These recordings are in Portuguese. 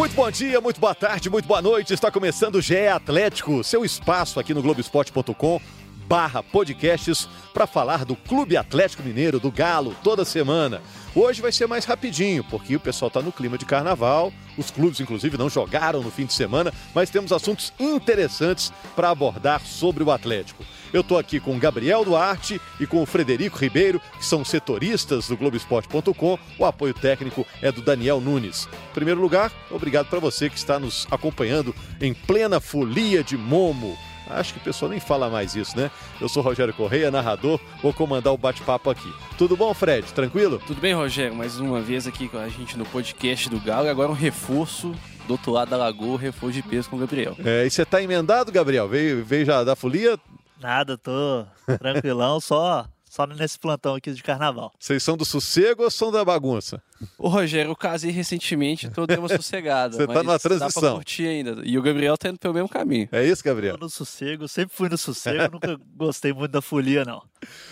Muito bom dia, muito boa tarde, muito boa noite. Está começando o GE Atlético, seu espaço aqui no Globoesporte.com barra podcasts para falar do Clube Atlético Mineiro, do Galo, toda semana. Hoje vai ser mais rapidinho, porque o pessoal está no clima de carnaval, os clubes, inclusive, não jogaram no fim de semana, mas temos assuntos interessantes para abordar sobre o Atlético. Eu estou aqui com o Gabriel Duarte e com o Frederico Ribeiro, que são setoristas do Globoesporte.com. O apoio técnico é do Daniel Nunes. Em primeiro lugar, obrigado para você que está nos acompanhando em plena folia de Momo. Acho que o pessoal nem fala mais isso, né? Eu sou Rogério Correia, narrador, vou comandar o bate-papo aqui. Tudo bom, Fred? Tranquilo? Tudo bem, Rogério. Mais uma vez aqui com a gente no podcast do Galo. E agora um reforço do outro lado da lagoa, reforço de peso com o Gabriel. É, e você tá emendado, Gabriel? Veio, veio já da folia? Nada, tô tranquilão, só só nesse plantão aqui de carnaval. Vocês são do sossego ou são da bagunça? Ô, Rogério, eu casei recentemente, então dei uma sossegada. Você tá numa transição. Dá pra curtir ainda. E o Gabriel tá indo pelo mesmo caminho. É isso, Gabriel? Tô no sossego, sempre fui no sossego, nunca gostei muito da folia, não.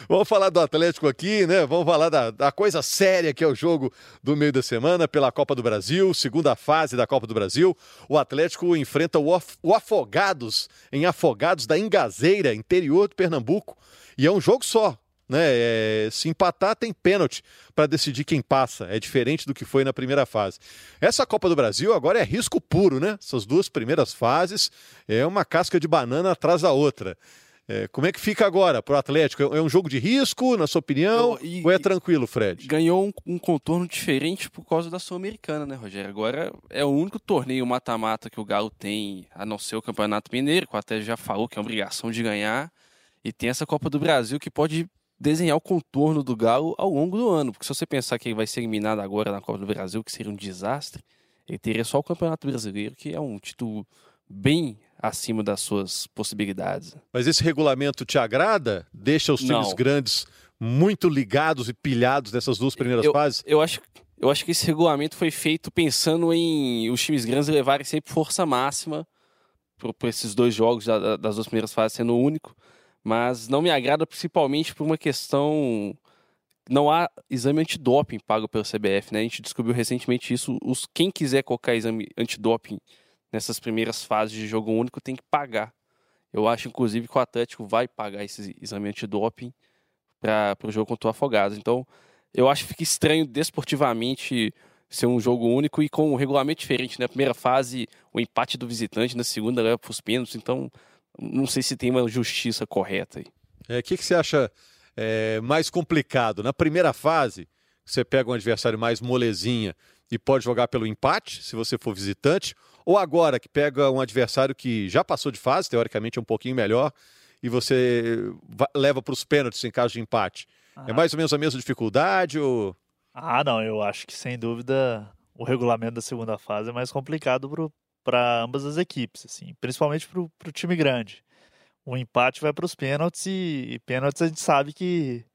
Vamos falar do Atlético aqui, né? Vamos falar da, da coisa séria que é o jogo do meio da semana pela Copa do Brasil, segunda fase da Copa do Brasil. O Atlético enfrenta o, o Afogados, em Afogados da Engazeira, interior de Pernambuco. E é um jogo só, né? É, se empatar, tem pênalti para decidir quem passa. É diferente do que foi na primeira fase. Essa Copa do Brasil agora é risco puro, né? Essas duas primeiras fases é uma casca de banana atrás da outra. É, como é que fica agora para o Atlético? É um jogo de risco, na sua opinião? e, ou é tranquilo, Fred? Ganhou um, um contorno diferente por causa da Sul-Americana, né, Rogério? Agora é o único torneio mata-mata que o Galo tem, a não ser o Campeonato Mineiro, que o Atlético já falou que é obrigação de ganhar. E tem essa Copa do Brasil que pode desenhar o contorno do Galo ao longo do ano. Porque se você pensar que ele vai ser eliminado agora na Copa do Brasil, que seria um desastre, ele teria só o Campeonato Brasileiro, que é um título bem acima das suas possibilidades. Mas esse regulamento te agrada? Deixa os times Não. grandes muito ligados e pilhados nessas duas primeiras eu, fases? Eu acho, eu acho que esse regulamento foi feito pensando em os times grandes levarem sempre força máxima para esses dois jogos das duas primeiras fases sendo o único mas não me agrada principalmente por uma questão não há exame antidoping pago pelo CBF, né? A gente descobriu recentemente isso. Os, quem quiser colocar exame antidoping nessas primeiras fases de jogo único tem que pagar. Eu acho, inclusive, que o Atlético vai pagar esse exame antidoping para o jogo contra o Afogados. Então, eu acho que fica estranho desportivamente ser um jogo único e com um regulamento diferente. Na né? primeira fase, o empate do visitante, na segunda leva para os pênaltis. Então, não sei se tem uma justiça correta aí. O é, que, que você acha é, mais complicado? Na primeira fase, você pega um adversário mais molezinha e pode jogar pelo empate, se você for visitante, ou agora que pega um adversário que já passou de fase, teoricamente é um pouquinho melhor, e você leva para os pênaltis em caso de empate. É ah. É mais ou menos a mesma dificuldade? Ou... Ah, não, eu acho que sem dúvida o regulamento da segunda fase é mais complicado para ambas as equipes, assim, principalmente para o time grande. O empate vai para os pênaltis e, e pênaltis a gente sabe que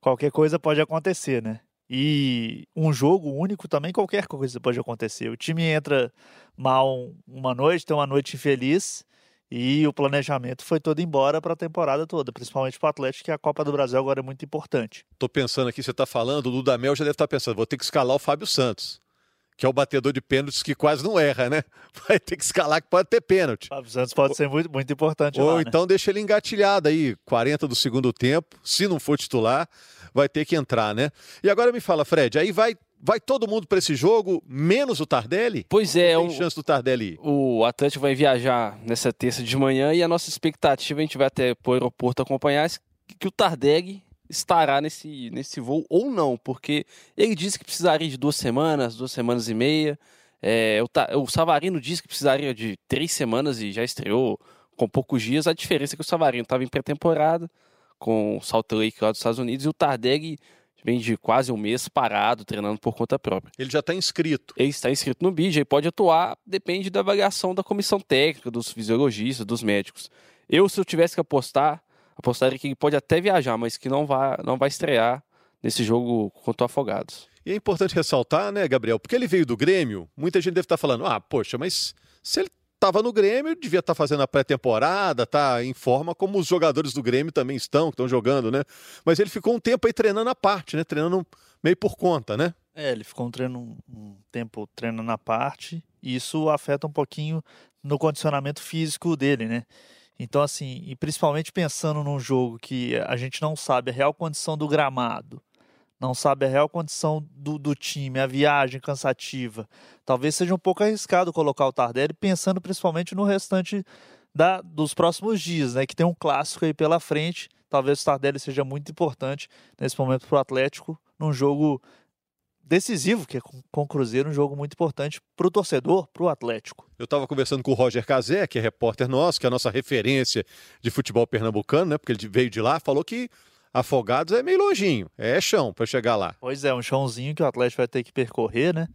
qualquer coisa pode acontecer, né? E um jogo único também qualquer coisa pode acontecer. O time entra mal uma noite, tem uma noite infeliz e o planejamento foi todo embora para a temporada toda, principalmente para o Atlético, que a Copa do Brasil agora é muito importante. Tô pensando aqui, você está falando, o Dudamel já deve estar tá pensando, vou ter que escalar o Fábio Santos que é o batedor de pênaltis que quase não erra, né? Vai ter que escalar que pode ter pênalti. Fábio Santos pode ser muito, muito importante Ou lá, então né? deixa ele engatilhado aí, 40 do segundo tempo, se não for titular, vai ter que entrar, né? E agora me fala, Fred, aí vai Vai todo mundo para esse jogo, menos o Tardelli? Pois é. Tem o, chance do Tardelli ir? O Atlético vai viajar nessa terça de manhã e a nossa expectativa, a gente vai até para o aeroporto acompanhar, que o Tardelli estará nesse, nesse voo ou não, porque ele disse que precisaria de duas semanas, duas semanas e meia. É, o, o Savarino disse que precisaria de três semanas e já estreou com poucos dias. A diferença é que o Savarino estava em pré-temporada com o Salt Lake lá dos Estados Unidos e o Tardeg vem de quase um mês parado, treinando por conta própria. Ele já está inscrito. Ele está inscrito no BID, ele pode atuar, depende da avaliação da comissão técnica, dos fisiologistas, dos médicos. Eu, se eu tivesse que apostar, apostaria que ele pode até viajar, mas que não vai, não vai estrear nesse jogo contra o Afogados. E é importante ressaltar, né, Gabriel, porque ele veio do Grêmio, muita gente deve estar falando, ah, poxa, mas se ele estava no Grêmio, devia estar fazendo a pré-temporada, tá em forma como os jogadores do Grêmio também estão, que estão jogando, né? Mas ele ficou um tempo aí treinando à parte, né? Treinando meio por conta, né? É, ele ficou um, treino, um tempo treinando à parte E isso afeta um pouquinho no condicionamento físico dele, né? Então, assim, e principalmente pensando num jogo que a gente não sabe a real condição do gramado, não sabe a real condição do, do time, a viagem cansativa, talvez seja um pouco arriscado colocar o Tardelli, pensando principalmente no restante da, dos próximos dias, né? Que tem um clássico aí pela frente. Talvez o Tardelli seja muito importante nesse momento para o Atlético, num jogo decisivo, que é com o Cruzeiro, um jogo muito importante para o torcedor, para o Atlético. Eu estava conversando com o Roger Cazé, que é repórter nosso, que é a nossa referência de futebol pernambucano, né? Porque ele veio de lá, falou que Afogados é meio longinho, é chão para chegar lá. Pois é, um chãozinho que o Atlético vai ter que percorrer, né?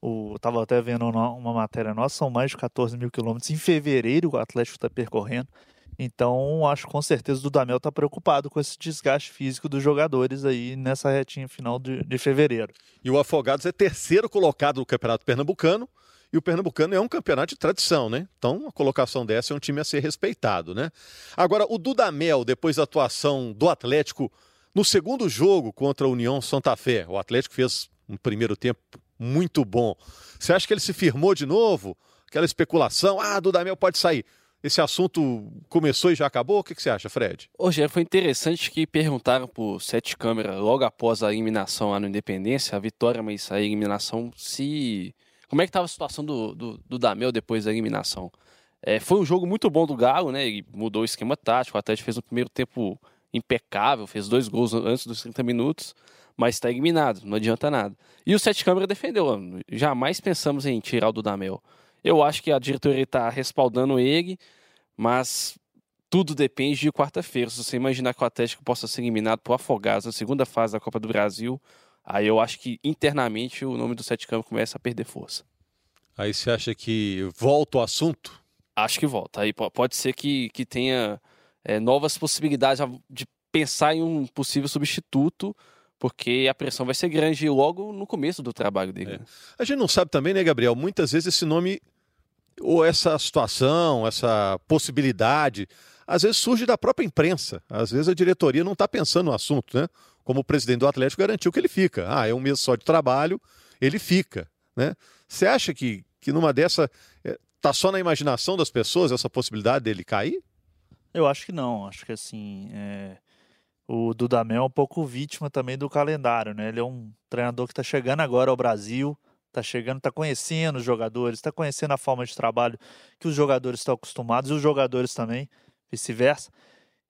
O, tava até vendo uma matéria nossa, são mais de 14 mil quilômetros. Em fevereiro o Atlético está percorrendo. Então, acho com certeza o Dudamel está preocupado com esse desgaste físico dos jogadores aí nessa retinha final de, de fevereiro. E o Afogados é terceiro colocado no Campeonato Pernambucano. E o Pernambucano é um campeonato de tradição, né? Então, a colocação dessa é um time a ser respeitado, né? Agora, o Dudamel, depois da atuação do Atlético no segundo jogo contra a União Santa Fé, o Atlético fez um primeiro tempo muito bom. Você acha que ele se firmou de novo? Aquela especulação, ah, Dudamel pode sair esse assunto começou e já acabou? O que, que você acha, Fred? Hoje foi interessante que perguntaram por Sete Câmara logo após a eliminação lá no Independência, a vitória, mas a eliminação, se. Como é que estava a situação do, do, do Damel depois da eliminação? É, foi um jogo muito bom do Galo, né? Ele mudou o esquema tático, o Atlético fez um primeiro tempo impecável, fez dois gols antes dos 30 minutos, mas está eliminado, não adianta nada. E o Sete Câmara defendeu, jamais pensamos em tirar o Dudamel. Eu acho que a diretoria está respaldando ele, mas tudo depende de quarta-feira. Se você imaginar que o Atlético possa ser eliminado por Afogados na segunda fase da Copa do Brasil, aí eu acho que internamente o nome do Sete Campos começa a perder força. Aí você acha que volta o assunto? Acho que volta. Aí pode ser que, que tenha é, novas possibilidades de pensar em um possível substituto, porque a pressão vai ser grande logo no começo do trabalho dele. É. A gente não sabe também, né, Gabriel? Muitas vezes esse nome ou essa situação, essa possibilidade, às vezes surge da própria imprensa. Às vezes a diretoria não está pensando no assunto, né? Como o presidente do Atlético garantiu que ele fica. Ah, é um mês só de trabalho, ele fica, né? Você acha que, que numa dessa está é, só na imaginação das pessoas essa possibilidade dele cair? Eu acho que não. Acho que assim, é... o Dudamel é um pouco vítima também do calendário, né? Ele é um treinador que está chegando agora ao Brasil, está chegando, está conhecendo os jogadores, está conhecendo a forma de trabalho que os jogadores estão acostumados e os jogadores também, vice-versa.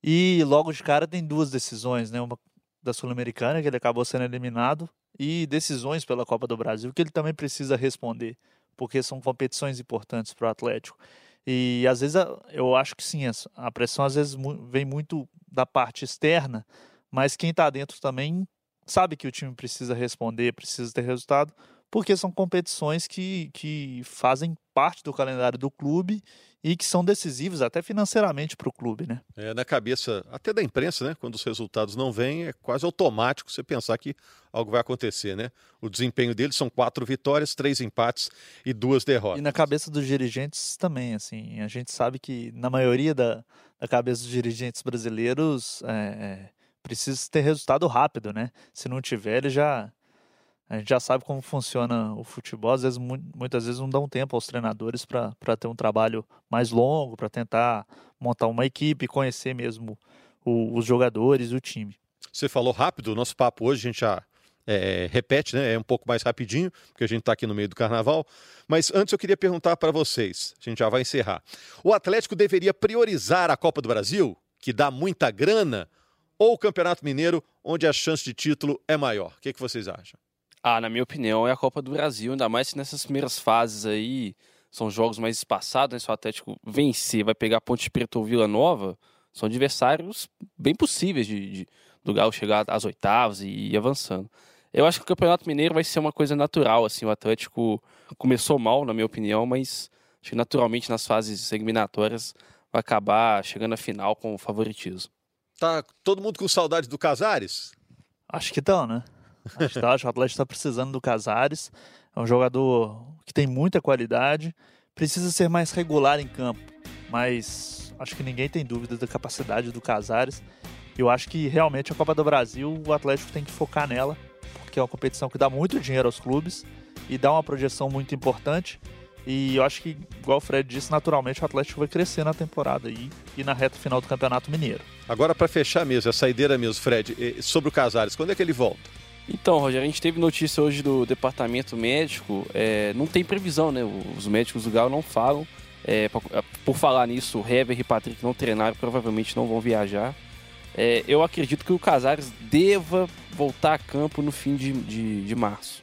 E logo de cara tem duas decisões, né? Uma da Sul-Americana, que ele acabou sendo eliminado, e decisões pela Copa do Brasil, que ele também precisa responder, porque são competições importantes para o Atlético. E às vezes eu acho que sim, a pressão às vezes vem muito da parte externa, mas quem está dentro também sabe que o time precisa responder, precisa ter resultado, porque são competições que, que fazem parte do calendário do clube e que são decisivos até financeiramente para o clube, né? É, na cabeça até da imprensa, né? Quando os resultados não vêm, é quase automático você pensar que algo vai acontecer, né? O desempenho deles são quatro vitórias, três empates e duas derrotas. E na cabeça dos dirigentes também, assim, a gente sabe que na maioria da, da cabeça dos dirigentes brasileiros é, é, precisa ter resultado rápido, né? Se não tiver, ele já a gente já sabe como funciona o futebol, às vezes, muitas vezes não dão tempo aos treinadores para ter um trabalho mais longo, para tentar montar uma equipe, conhecer mesmo o, os jogadores, o time. Você falou rápido, o nosso papo hoje a gente já é, repete, né? É um pouco mais rapidinho, porque a gente está aqui no meio do carnaval. Mas antes eu queria perguntar para vocês, a gente já vai encerrar. O Atlético deveria priorizar a Copa do Brasil, que dá muita grana, ou o Campeonato Mineiro, onde a chance de título é maior? O que, que vocês acham? Ah, na minha opinião, é a Copa do Brasil, ainda mais que nessas primeiras fases aí são jogos mais espaçados, né? Se o Atlético vencer, vai pegar Ponte Preta ou Vila Nova, são adversários bem possíveis de, de do Galo chegar às oitavas e ir avançando. Eu acho que o Campeonato Mineiro vai ser uma coisa natural, assim, o Atlético começou mal, na minha opinião, mas acho que naturalmente nas fases eliminatórias vai acabar chegando à final com o favoritismo. Tá todo mundo com saudade do Casares? Acho que estão, né? Tá, o Atlético está precisando do Casares. É um jogador que tem muita qualidade. Precisa ser mais regular em campo. Mas acho que ninguém tem dúvida da capacidade do Casares. Eu acho que realmente a Copa do Brasil o Atlético tem que focar nela, porque é uma competição que dá muito dinheiro aos clubes e dá uma projeção muito importante. E eu acho que, igual o Fred disse, naturalmente o Atlético vai crescer na temporada e, e na reta final do Campeonato Mineiro. Agora, para fechar mesmo, a saideira mesmo, Fred, eh, sobre o Casares, quando é que ele volta? Então, Rogério, a gente teve notícia hoje do departamento médico, é, não tem previsão, né? Os médicos do Galo não falam. É, por falar nisso, o Hever e Patrick não treinaram, provavelmente não vão viajar. É, eu acredito que o Casares deva voltar a campo no fim de, de, de março.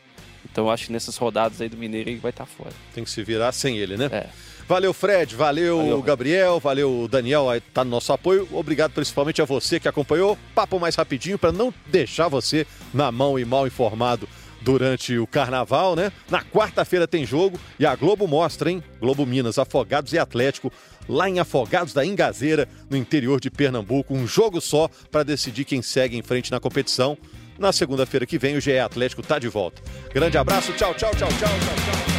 Então acho que nessas rodadas aí do Mineiro ele vai estar tá fora. Tem que se virar sem ele, né? É. Valeu, Fred. Valeu, valeu Gabriel. Valeu, Daniel. Aí tá no nosso apoio. Obrigado principalmente a você que acompanhou. Papo mais rapidinho para não deixar você na mão e mal informado durante o carnaval, né? Na quarta-feira tem jogo e a Globo mostra, hein? Globo Minas, Afogados e Atlético, lá em Afogados da Ingazeira, no interior de Pernambuco. Um jogo só para decidir quem segue em frente na competição. Na segunda-feira que vem, o GE Atlético está de volta. Grande abraço, tchau, tchau, tchau, tchau, tchau, tchau.